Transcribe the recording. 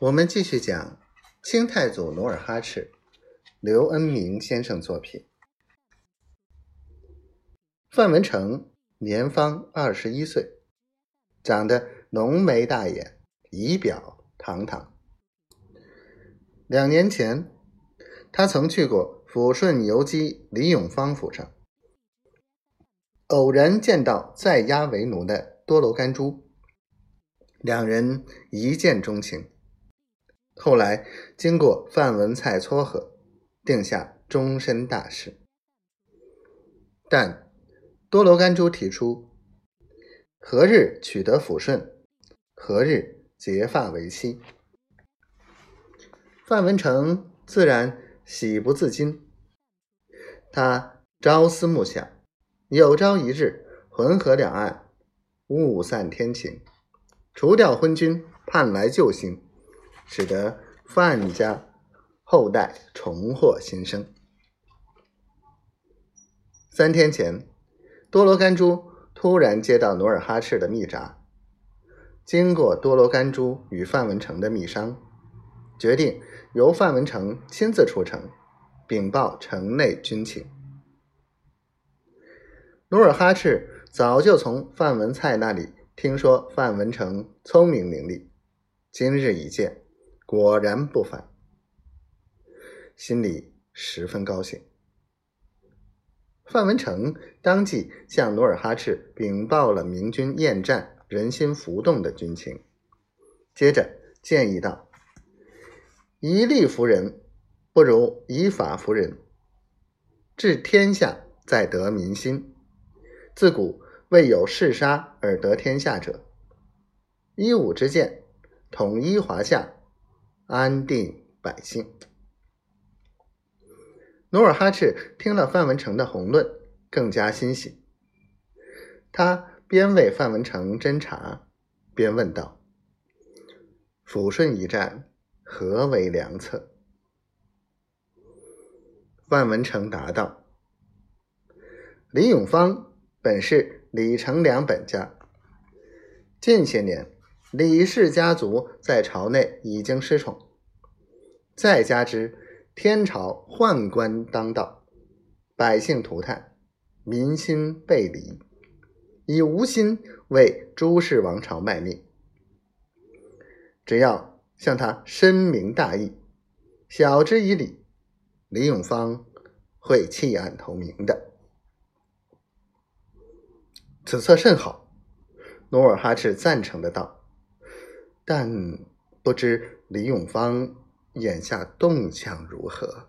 我们继续讲清太祖努尔哈赤，刘恩明先生作品。范文成年方二十一岁，长得浓眉大眼，仪表堂堂。两年前，他曾去过抚顺游击李永芳府上，偶然见到在押为奴的多罗干珠，两人一见钟情。后来经过范文蔡撮合，定下终身大事。但多罗甘珠提出，何日取得抚顺，何日结发为妻。范文成自然喜不自禁。他朝思暮想，有朝一日浑河两岸雾散天晴，除掉昏君，盼来救星。使得范家后代重获新生。三天前，多罗甘珠突然接到努尔哈赤的密札，经过多罗甘珠与范文成的密商，决定由范文成亲自出城禀报城内军情。努尔哈赤早就从范文蔡那里听说范文成聪明伶俐，今日一见。果然不凡，心里十分高兴。范文成当即向努尔哈赤禀报了明军厌战、人心浮动的军情，接着建议道：“以利服人，不如以法服人。治天下，在得民心。自古未有嗜杀而得天下者。一武之见，统一华夏。”安定百姓。努尔哈赤听了范文成的宏论，更加欣喜。他边为范文成斟茶，边问道：“抚顺一战，何为良策？”范文成答道：“李永芳本是李成梁本家，近些年。”李氏家族在朝内已经失宠，再加之天朝宦官当道，百姓涂炭，民心背离，已无心为朱氏王朝卖命。只要向他深明大义，晓之以理，李永芳会弃暗投明的。此策甚好，努尔哈赤赞成的道。但不知李永芳眼下动向如何。